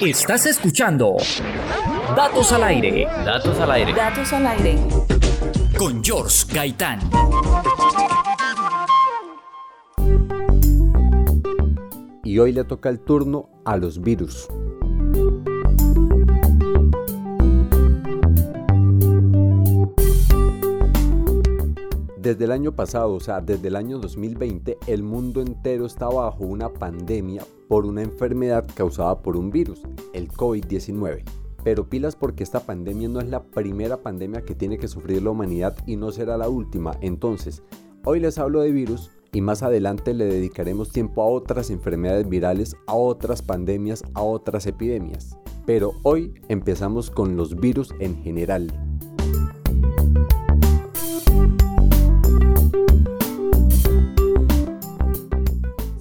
Estás escuchando Datos al aire. Datos al aire. Datos al aire. Con George Gaitán. Y hoy le toca el turno a los virus. Desde el año pasado, o sea, desde el año 2020, el mundo entero está bajo una pandemia por una enfermedad causada por un virus, el COVID-19. Pero pilas porque esta pandemia no es la primera pandemia que tiene que sufrir la humanidad y no será la última. Entonces, hoy les hablo de virus y más adelante le dedicaremos tiempo a otras enfermedades virales, a otras pandemias, a otras epidemias. Pero hoy empezamos con los virus en general.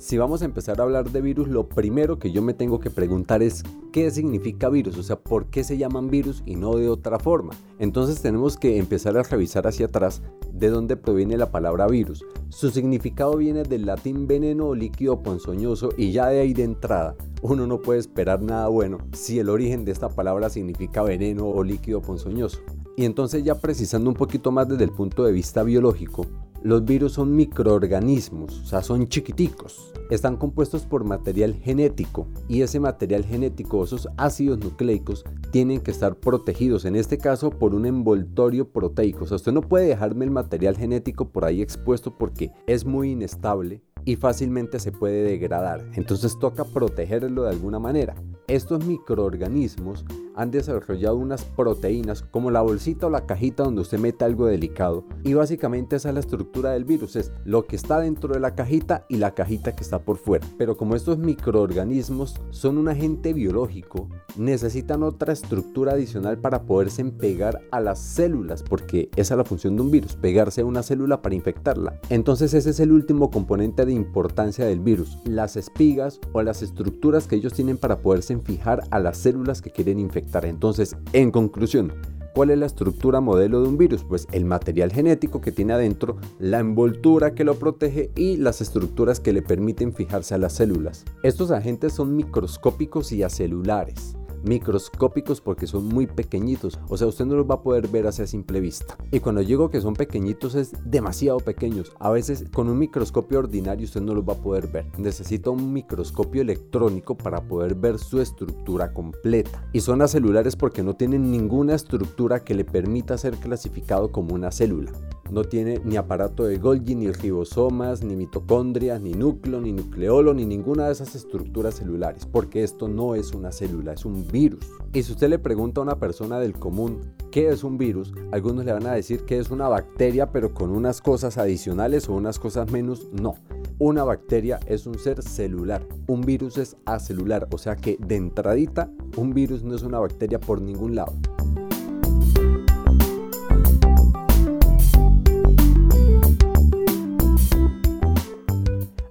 Si vamos a empezar a hablar de virus, lo primero que yo me tengo que preguntar es qué significa virus, o sea, por qué se llaman virus y no de otra forma. Entonces tenemos que empezar a revisar hacia atrás de dónde proviene la palabra virus. Su significado viene del latín veneno o líquido ponzoñoso y ya de ahí de entrada uno no puede esperar nada bueno si el origen de esta palabra significa veneno o líquido ponzoñoso. Y entonces ya precisando un poquito más desde el punto de vista biológico, los virus son microorganismos, o sea, son chiquiticos. Están compuestos por material genético y ese material genético, esos ácidos nucleicos, tienen que estar protegidos, en este caso por un envoltorio proteico. O sea, usted no puede dejarme el material genético por ahí expuesto porque es muy inestable y fácilmente se puede degradar. Entonces toca protegerlo de alguna manera. Estos microorganismos han desarrollado unas proteínas como la bolsita o la cajita donde usted mete algo delicado y básicamente esa es la estructura del virus, es lo que está dentro de la cajita y la cajita que está por fuera. Pero como estos microorganismos son un agente biológico, necesitan otra estructura adicional para poderse pegar a las células porque esa es la función de un virus, pegarse a una célula para infectarla. Entonces ese es el último componente de importancia del virus, las espigas o las estructuras que ellos tienen para poderse fijar a las células que quieren infectar. Entonces, en conclusión, ¿Cuál es la estructura modelo de un virus? Pues el material genético que tiene adentro, la envoltura que lo protege y las estructuras que le permiten fijarse a las células. Estos agentes son microscópicos y acelulares microscópicos porque son muy pequeñitos, o sea, usted no los va a poder ver hacia simple vista. Y cuando digo que son pequeñitos es demasiado pequeños. A veces con un microscopio ordinario usted no los va a poder ver. Necesita un microscopio electrónico para poder ver su estructura completa. Y son acelulares porque no tienen ninguna estructura que le permita ser clasificado como una célula. No tiene ni aparato de Golgi, ni ribosomas, ni mitocondrias, ni núcleo, ni nucleolo, ni ninguna de esas estructuras celulares, porque esto no es una célula, es un virus. Y si usted le pregunta a una persona del común qué es un virus, algunos le van a decir que es una bacteria, pero con unas cosas adicionales o unas cosas menos, no. Una bacteria es un ser celular, un virus es acelular, o sea que de entradita un virus no es una bacteria por ningún lado.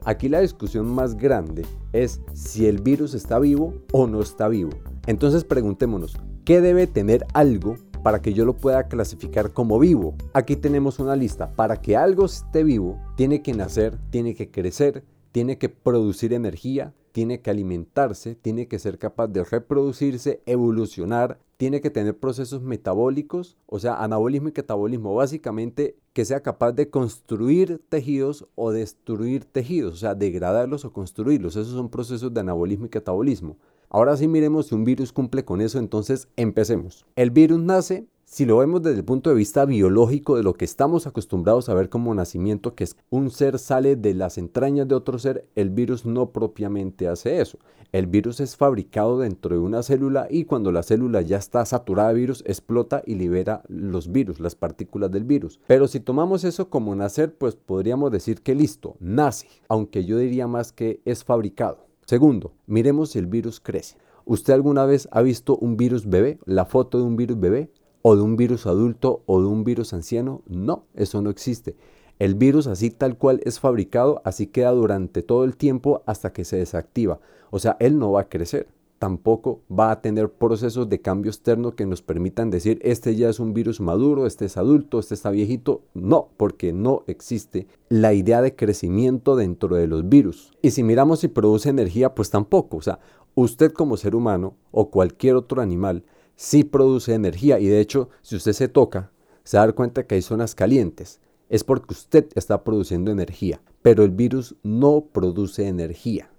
Aquí la discusión más grande es si el virus está vivo o no está vivo. Entonces preguntémonos, ¿qué debe tener algo para que yo lo pueda clasificar como vivo? Aquí tenemos una lista. Para que algo esté vivo, tiene que nacer, tiene que crecer, tiene que producir energía, tiene que alimentarse, tiene que ser capaz de reproducirse, evolucionar, tiene que tener procesos metabólicos, o sea, anabolismo y catabolismo, básicamente que sea capaz de construir tejidos o destruir tejidos, o sea, degradarlos o construirlos. Esos son procesos de anabolismo y catabolismo. Ahora sí miremos si un virus cumple con eso, entonces empecemos. El virus nace si lo vemos desde el punto de vista biológico de lo que estamos acostumbrados a ver como nacimiento, que es un ser sale de las entrañas de otro ser, el virus no propiamente hace eso. El virus es fabricado dentro de una célula y cuando la célula ya está saturada de virus, explota y libera los virus, las partículas del virus. Pero si tomamos eso como nacer, pues podríamos decir que listo, nace, aunque yo diría más que es fabricado. Segundo, miremos si el virus crece. ¿Usted alguna vez ha visto un virus bebé? La foto de un virus bebé o de un virus adulto o de un virus anciano. No, eso no existe. El virus así tal cual es fabricado, así queda durante todo el tiempo hasta que se desactiva. O sea, él no va a crecer. Tampoco va a tener procesos de cambio externo que nos permitan decir este ya es un virus maduro, este es adulto, este está viejito. No, porque no existe la idea de crecimiento dentro de los virus. Y si miramos si produce energía, pues tampoco. O sea, usted como ser humano o cualquier otro animal sí produce energía y de hecho si usted se toca, se da cuenta que hay zonas calientes. Es porque usted está produciendo energía, pero el virus no produce energía.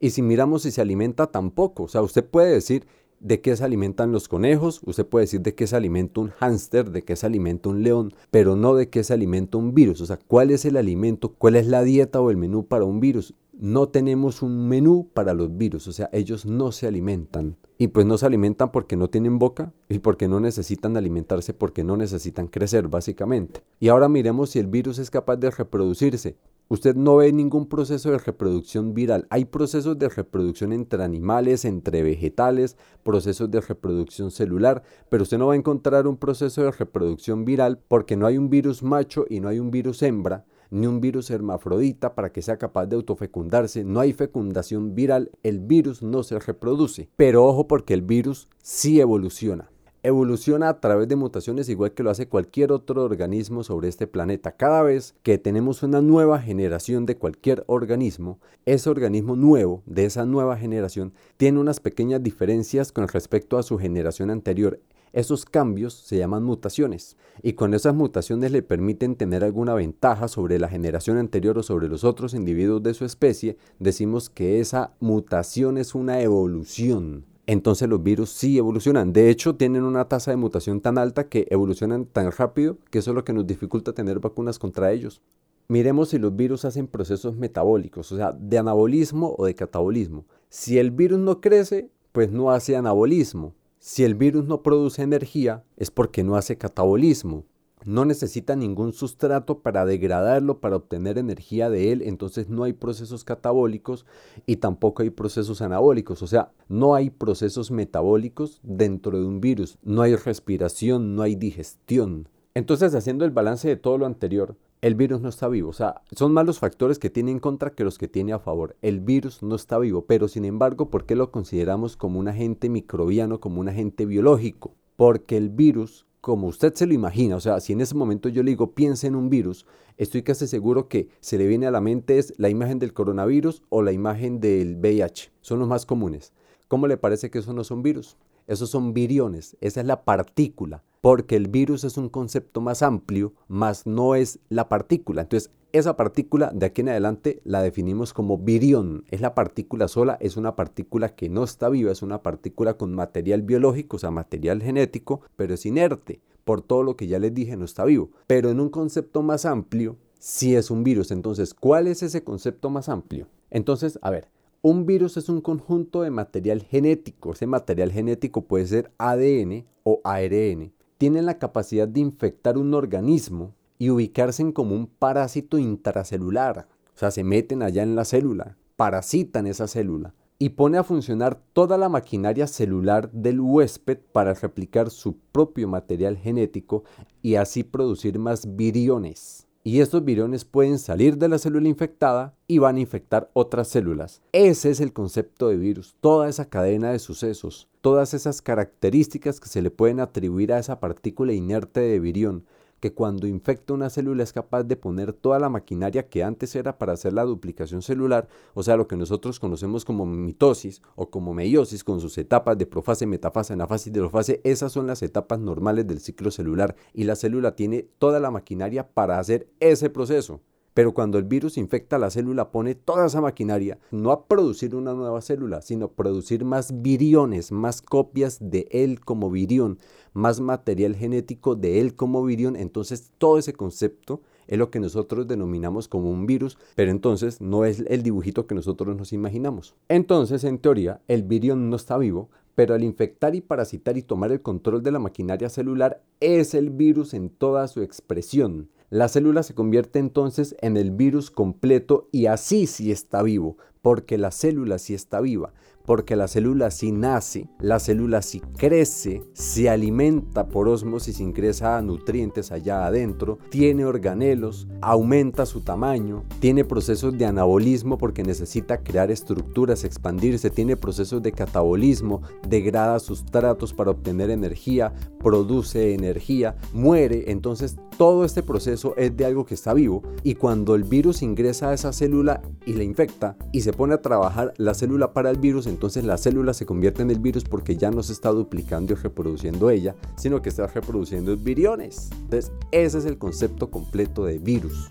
Y si miramos si se alimenta tampoco, o sea, usted puede decir de qué se alimentan los conejos, usted puede decir de qué se alimenta un hámster, de qué se alimenta un león, pero no de qué se alimenta un virus. O sea, ¿cuál es el alimento? ¿Cuál es la dieta o el menú para un virus? No tenemos un menú para los virus, o sea, ellos no se alimentan. Y pues no se alimentan porque no tienen boca y porque no necesitan alimentarse porque no necesitan crecer, básicamente. Y ahora miremos si el virus es capaz de reproducirse. Usted no ve ningún proceso de reproducción viral. Hay procesos de reproducción entre animales, entre vegetales, procesos de reproducción celular, pero usted no va a encontrar un proceso de reproducción viral porque no hay un virus macho y no hay un virus hembra, ni un virus hermafrodita para que sea capaz de autofecundarse. No hay fecundación viral, el virus no se reproduce. Pero ojo porque el virus sí evoluciona evoluciona a través de mutaciones igual que lo hace cualquier otro organismo sobre este planeta. Cada vez que tenemos una nueva generación de cualquier organismo, ese organismo nuevo de esa nueva generación tiene unas pequeñas diferencias con respecto a su generación anterior. Esos cambios se llaman mutaciones y con esas mutaciones le permiten tener alguna ventaja sobre la generación anterior o sobre los otros individuos de su especie. Decimos que esa mutación es una evolución entonces los virus sí evolucionan. De hecho, tienen una tasa de mutación tan alta que evolucionan tan rápido que eso es lo que nos dificulta tener vacunas contra ellos. Miremos si los virus hacen procesos metabólicos, o sea, de anabolismo o de catabolismo. Si el virus no crece, pues no hace anabolismo. Si el virus no produce energía, es porque no hace catabolismo no necesita ningún sustrato para degradarlo, para obtener energía de él, entonces no hay procesos catabólicos y tampoco hay procesos anabólicos, o sea, no hay procesos metabólicos dentro de un virus, no hay respiración, no hay digestión. Entonces, haciendo el balance de todo lo anterior, el virus no está vivo. O sea, son más los factores que tiene en contra que los que tiene a favor. El virus no está vivo, pero sin embargo, ¿por qué lo consideramos como un agente microbiano, como un agente biológico? Porque el virus como usted se lo imagina, o sea, si en ese momento yo le digo piense en un virus, estoy casi seguro que se le viene a la mente es la imagen del coronavirus o la imagen del VIH, son los más comunes. ¿Cómo le parece que esos no son virus? Esos son viriones, esa es la partícula, porque el virus es un concepto más amplio, más no es la partícula. Entonces, esa partícula de aquí en adelante la definimos como virión. Es la partícula sola, es una partícula que no está viva, es una partícula con material biológico, o sea, material genético, pero es inerte. Por todo lo que ya les dije, no está vivo. Pero en un concepto más amplio, sí es un virus. Entonces, ¿cuál es ese concepto más amplio? Entonces, a ver, un virus es un conjunto de material genético. Ese material genético puede ser ADN o ARN. Tienen la capacidad de infectar un organismo y ubicarse en como un parásito intracelular. O sea, se meten allá en la célula, parasitan esa célula y pone a funcionar toda la maquinaria celular del huésped para replicar su propio material genético y así producir más viriones. Y estos viriones pueden salir de la célula infectada y van a infectar otras células. Ese es el concepto de virus, toda esa cadena de sucesos, todas esas características que se le pueden atribuir a esa partícula inerte de virión que cuando infecta una célula es capaz de poner toda la maquinaria que antes era para hacer la duplicación celular, o sea, lo que nosotros conocemos como mitosis o como meiosis con sus etapas de profase, metafase, anafase y delofase, esas son las etapas normales del ciclo celular y la célula tiene toda la maquinaria para hacer ese proceso. Pero cuando el virus infecta la célula, pone toda esa maquinaria no a producir una nueva célula, sino producir más viriones, más copias de él como virión, más material genético de él como virión. Entonces todo ese concepto es lo que nosotros denominamos como un virus, pero entonces no es el dibujito que nosotros nos imaginamos. Entonces, en teoría, el virión no está vivo, pero al infectar y parasitar y tomar el control de la maquinaria celular es el virus en toda su expresión. La célula se convierte entonces en el virus completo y así sí está vivo, porque la célula sí está viva, porque la célula sí nace, la célula sí crece, se alimenta por osmosis, ingresa nutrientes allá adentro, tiene organelos, aumenta su tamaño, tiene procesos de anabolismo porque necesita crear estructuras, expandirse, tiene procesos de catabolismo, degrada sustratos para obtener energía, produce energía, muere, entonces todo este proceso es de algo que está vivo y cuando el virus ingresa a esa célula y la infecta y se pone a trabajar la célula para el virus, entonces la célula se convierte en el virus porque ya no se está duplicando y reproduciendo ella, sino que está reproduciendo viriones. Entonces, ese es el concepto completo de virus.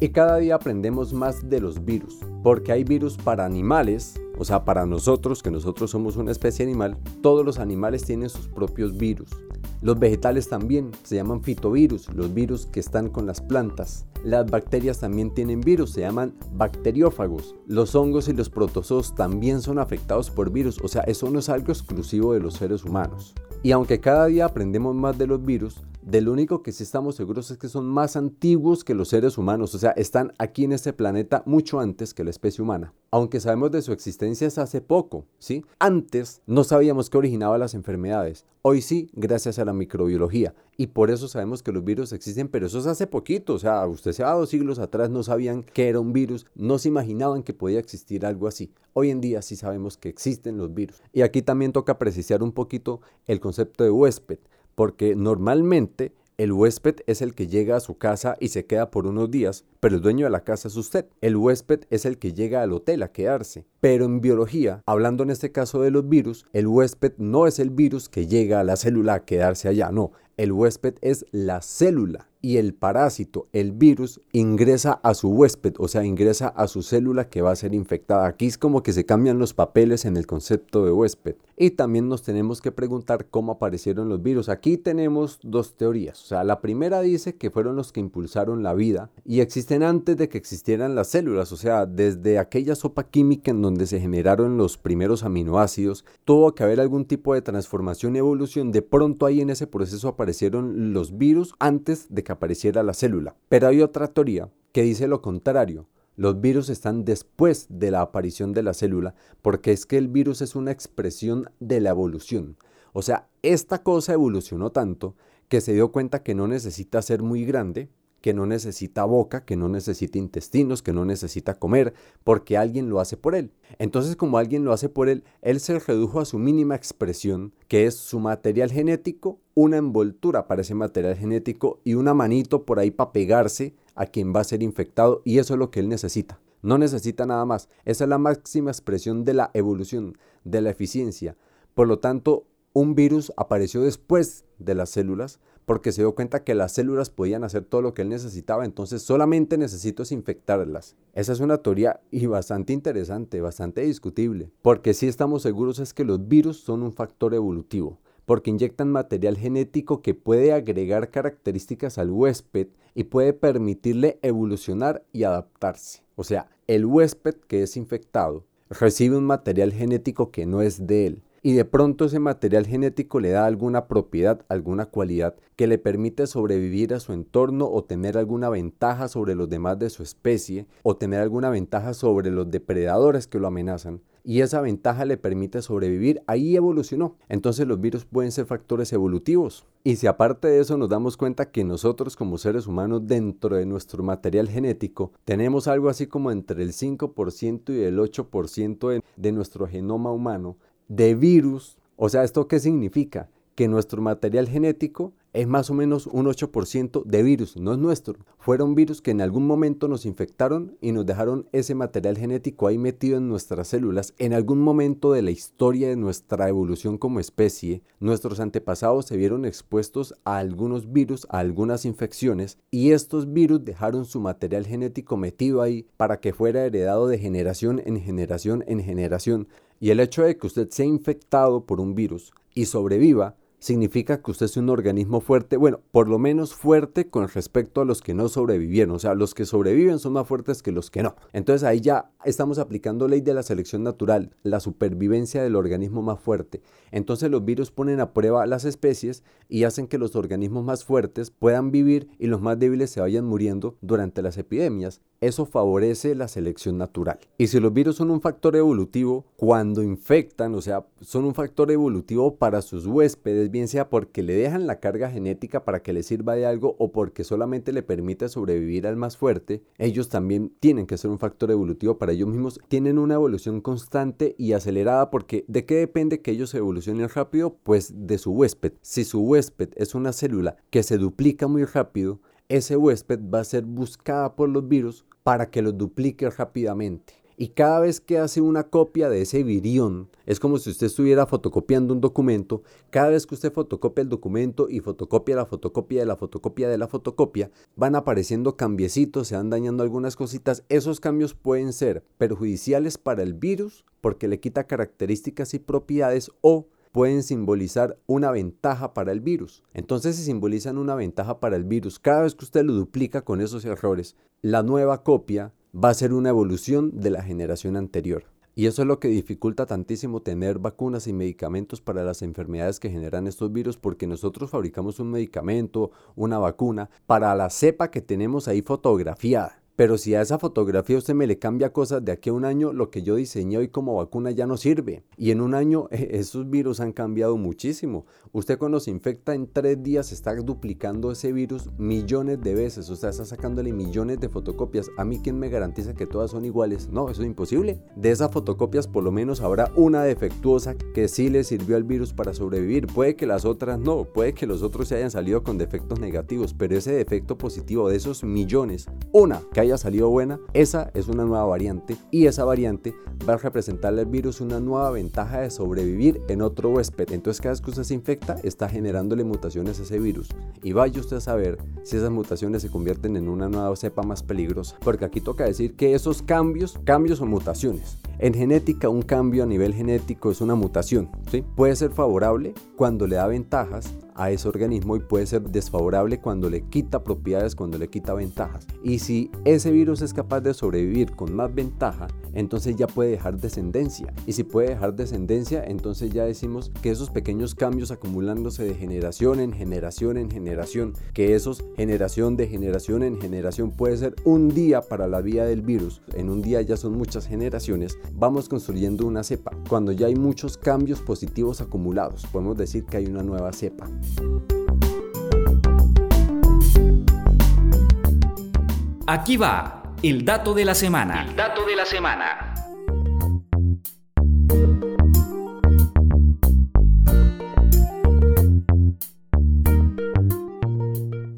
Y cada día aprendemos más de los virus, porque hay virus para animales, o sea, para nosotros, que nosotros somos una especie animal, todos los animales tienen sus propios virus. Los vegetales también se llaman fitovirus, los virus que están con las plantas. Las bacterias también tienen virus, se llaman bacteriófagos. Los hongos y los protozoos también son afectados por virus, o sea, eso no es algo exclusivo de los seres humanos. Y aunque cada día aprendemos más de los virus, del único que sí estamos seguros es que son más antiguos que los seres humanos, o sea, están aquí en este planeta mucho antes que la especie humana. Aunque sabemos de su existencia hace poco, ¿sí? Antes no sabíamos qué originaba las enfermedades. Hoy sí, gracias a la microbiología. Y por eso sabemos que los virus existen, pero eso es hace poquito. O sea, usted se va dos siglos atrás, no sabían que era un virus, no se imaginaban que podía existir algo así. Hoy en día sí sabemos que existen los virus. Y aquí también toca precisar un poquito el concepto de huésped porque normalmente el huésped es el que llega a su casa y se queda por unos días, pero el dueño de la casa es usted. El huésped es el que llega al hotel a quedarse. Pero en biología, hablando en este caso de los virus, el huésped no es el virus que llega a la célula a quedarse allá, no. El huésped es la célula y el parásito, el virus, ingresa a su huésped, o sea, ingresa a su célula que va a ser infectada. Aquí es como que se cambian los papeles en el concepto de huésped. Y también nos tenemos que preguntar cómo aparecieron los virus. Aquí tenemos dos teorías. O sea, la primera dice que fueron los que impulsaron la vida y existen antes de que existieran las células. O sea, desde aquella sopa química en donde se generaron los primeros aminoácidos, tuvo que haber algún tipo de transformación y evolución. De pronto ahí en ese proceso aparecieron los virus antes de que apareciera la célula. Pero hay otra teoría que dice lo contrario. Los virus están después de la aparición de la célula porque es que el virus es una expresión de la evolución. O sea, esta cosa evolucionó tanto que se dio cuenta que no necesita ser muy grande, que no necesita boca, que no necesita intestinos, que no necesita comer, porque alguien lo hace por él. Entonces, como alguien lo hace por él, él se redujo a su mínima expresión, que es su material genético, una envoltura para ese material genético y una manito por ahí para pegarse a quien va a ser infectado, y eso es lo que él necesita. No necesita nada más. Esa es la máxima expresión de la evolución, de la eficiencia. Por lo tanto, un virus apareció después de las células porque se dio cuenta que las células podían hacer todo lo que él necesitaba, entonces solamente necesito infectarlas. Esa es una teoría y bastante interesante, bastante discutible, porque si estamos seguros es que los virus son un factor evolutivo, porque inyectan material genético que puede agregar características al huésped y puede permitirle evolucionar y adaptarse. O sea, el huésped que es infectado recibe un material genético que no es de él y de pronto ese material genético le da alguna propiedad, alguna cualidad que le permite sobrevivir a su entorno o tener alguna ventaja sobre los demás de su especie o tener alguna ventaja sobre los depredadores que lo amenazan y esa ventaja le permite sobrevivir, ahí evolucionó. Entonces los virus pueden ser factores evolutivos. Y si aparte de eso nos damos cuenta que nosotros como seres humanos dentro de nuestro material genético tenemos algo así como entre el 5% y el 8% de, de nuestro genoma humano, de virus. O sea, ¿esto qué significa? Que nuestro material genético es más o menos un 8% de virus, no es nuestro. Fueron virus que en algún momento nos infectaron y nos dejaron ese material genético ahí metido en nuestras células. En algún momento de la historia de nuestra evolución como especie, nuestros antepasados se vieron expuestos a algunos virus, a algunas infecciones, y estos virus dejaron su material genético metido ahí para que fuera heredado de generación en generación en generación. Y el hecho de que usted sea infectado por un virus y sobreviva, significa que usted es un organismo fuerte, bueno, por lo menos fuerte con respecto a los que no sobrevivieron, o sea, los que sobreviven son más fuertes que los que no. Entonces ahí ya estamos aplicando ley de la selección natural, la supervivencia del organismo más fuerte. Entonces los virus ponen a prueba las especies y hacen que los organismos más fuertes puedan vivir y los más débiles se vayan muriendo durante las epidemias. Eso favorece la selección natural. Y si los virus son un factor evolutivo, cuando infectan, o sea, son un factor evolutivo para sus huéspedes, bien sea porque le dejan la carga genética para que le sirva de algo o porque solamente le permite sobrevivir al más fuerte, ellos también tienen que ser un factor evolutivo para ellos mismos. Tienen una evolución constante y acelerada porque ¿de qué depende que ellos evolucionen rápido? Pues de su huésped. Si su huésped es una célula que se duplica muy rápido, ese huésped va a ser buscada por los virus para que los duplique rápidamente. Y cada vez que hace una copia de ese virión, es como si usted estuviera fotocopiando un documento, cada vez que usted fotocopia el documento y fotocopia la fotocopia de la fotocopia de la fotocopia, van apareciendo cambiecitos, se van dañando algunas cositas. Esos cambios pueden ser perjudiciales para el virus porque le quita características y propiedades o pueden simbolizar una ventaja para el virus. Entonces, si simbolizan una ventaja para el virus, cada vez que usted lo duplica con esos errores, la nueva copia va a ser una evolución de la generación anterior. Y eso es lo que dificulta tantísimo tener vacunas y medicamentos para las enfermedades que generan estos virus, porque nosotros fabricamos un medicamento, una vacuna, para la cepa que tenemos ahí fotografiada. Pero si a esa fotografía usted me le cambia cosas de aquí a un año, lo que yo diseñé hoy como vacuna ya no sirve. Y en un año esos virus han cambiado muchísimo. Usted cuando se infecta en tres días está duplicando ese virus millones de veces. O sea, está sacándole millones de fotocopias. A mí, ¿quién me garantiza que todas son iguales? No, eso es imposible. De esas fotocopias, por lo menos habrá una defectuosa que sí le sirvió al virus para sobrevivir. Puede que las otras no. Puede que los otros se hayan salido con defectos negativos. Pero ese defecto positivo de esos millones, una que haya salido buena, esa es una nueva variante y esa variante va a representarle al virus una nueva ventaja de sobrevivir en otro huésped. Entonces cada vez que usted se infecta está generándole mutaciones a ese virus y vaya usted a saber si esas mutaciones se convierten en una nueva cepa más peligrosa. Porque aquí toca decir que esos cambios, cambios o mutaciones, en genética un cambio a nivel genético es una mutación. ¿sí? Puede ser favorable cuando le da ventajas a ese organismo y puede ser desfavorable cuando le quita propiedades, cuando le quita ventajas. Y si ese virus es capaz de sobrevivir con más ventaja, entonces ya puede dejar descendencia. Y si puede dejar descendencia, entonces ya decimos que esos pequeños cambios acumulándose de generación en generación en generación, que esos generación de generación en generación puede ser un día para la vida del virus, en un día ya son muchas generaciones, vamos construyendo una cepa. Cuando ya hay muchos cambios positivos acumulados, podemos decir que hay una nueva cepa. Aquí va el dato de la semana. El dato de la semana.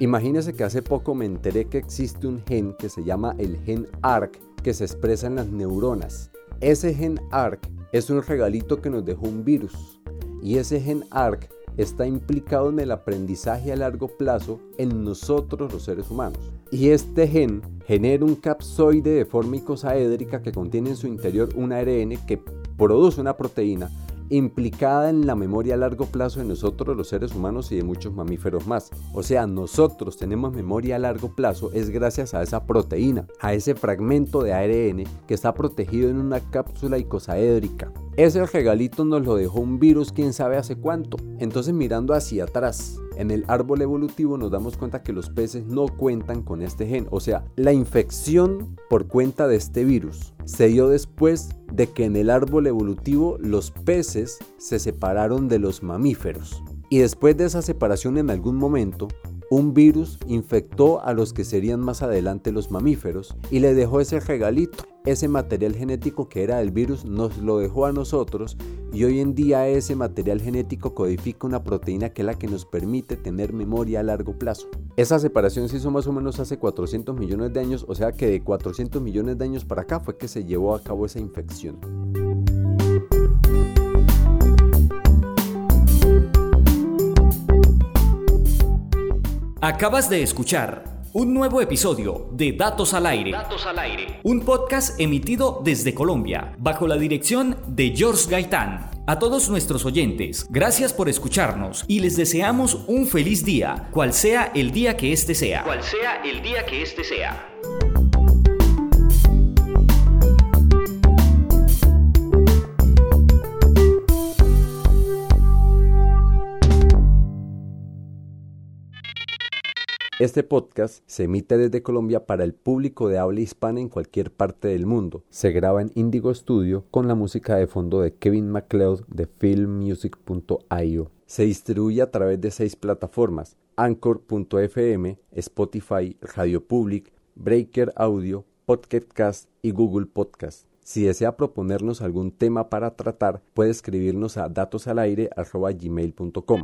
Imagínese que hace poco me enteré que existe un gen que se llama el gen ARC que se expresa en las neuronas. Ese gen ARC es un regalito que nos dejó un virus y ese gen ARC está implicado en el aprendizaje a largo plazo en nosotros los seres humanos. Y este gen genera un capsoide de forma icosaédrica que contiene en su interior un ARN que produce una proteína implicada en la memoria a largo plazo de nosotros los seres humanos y de muchos mamíferos más. O sea, nosotros tenemos memoria a largo plazo es gracias a esa proteína, a ese fragmento de ARN que está protegido en una cápsula icosaédrica. Ese regalito nos lo dejó un virus quién sabe hace cuánto. Entonces mirando hacia atrás, en el árbol evolutivo nos damos cuenta que los peces no cuentan con este gen. O sea, la infección por cuenta de este virus se dio después de que en el árbol evolutivo los peces se separaron de los mamíferos. Y después de esa separación en algún momento, un virus infectó a los que serían más adelante los mamíferos y le dejó ese regalito. Ese material genético que era el virus nos lo dejó a nosotros y hoy en día ese material genético codifica una proteína que es la que nos permite tener memoria a largo plazo. Esa separación se hizo más o menos hace 400 millones de años, o sea que de 400 millones de años para acá fue que se llevó a cabo esa infección. Acabas de escuchar un nuevo episodio de Datos al Aire. Datos al Aire. Un podcast emitido desde Colombia, bajo la dirección de George Gaitán. A todos nuestros oyentes, gracias por escucharnos y les deseamos un feliz día, cual sea el día que este sea. Cual sea el día que este sea. Este podcast se emite desde Colombia para el público de habla hispana en cualquier parte del mundo. Se graba en Indigo Studio con la música de fondo de Kevin MacLeod de filmmusic.io. Se distribuye a través de seis plataformas: Anchor.fm, Spotify, Radio Public, Breaker Audio, Podcast y Google Podcast. Si desea proponernos algún tema para tratar, puede escribirnos a datosalaire.gmail.com.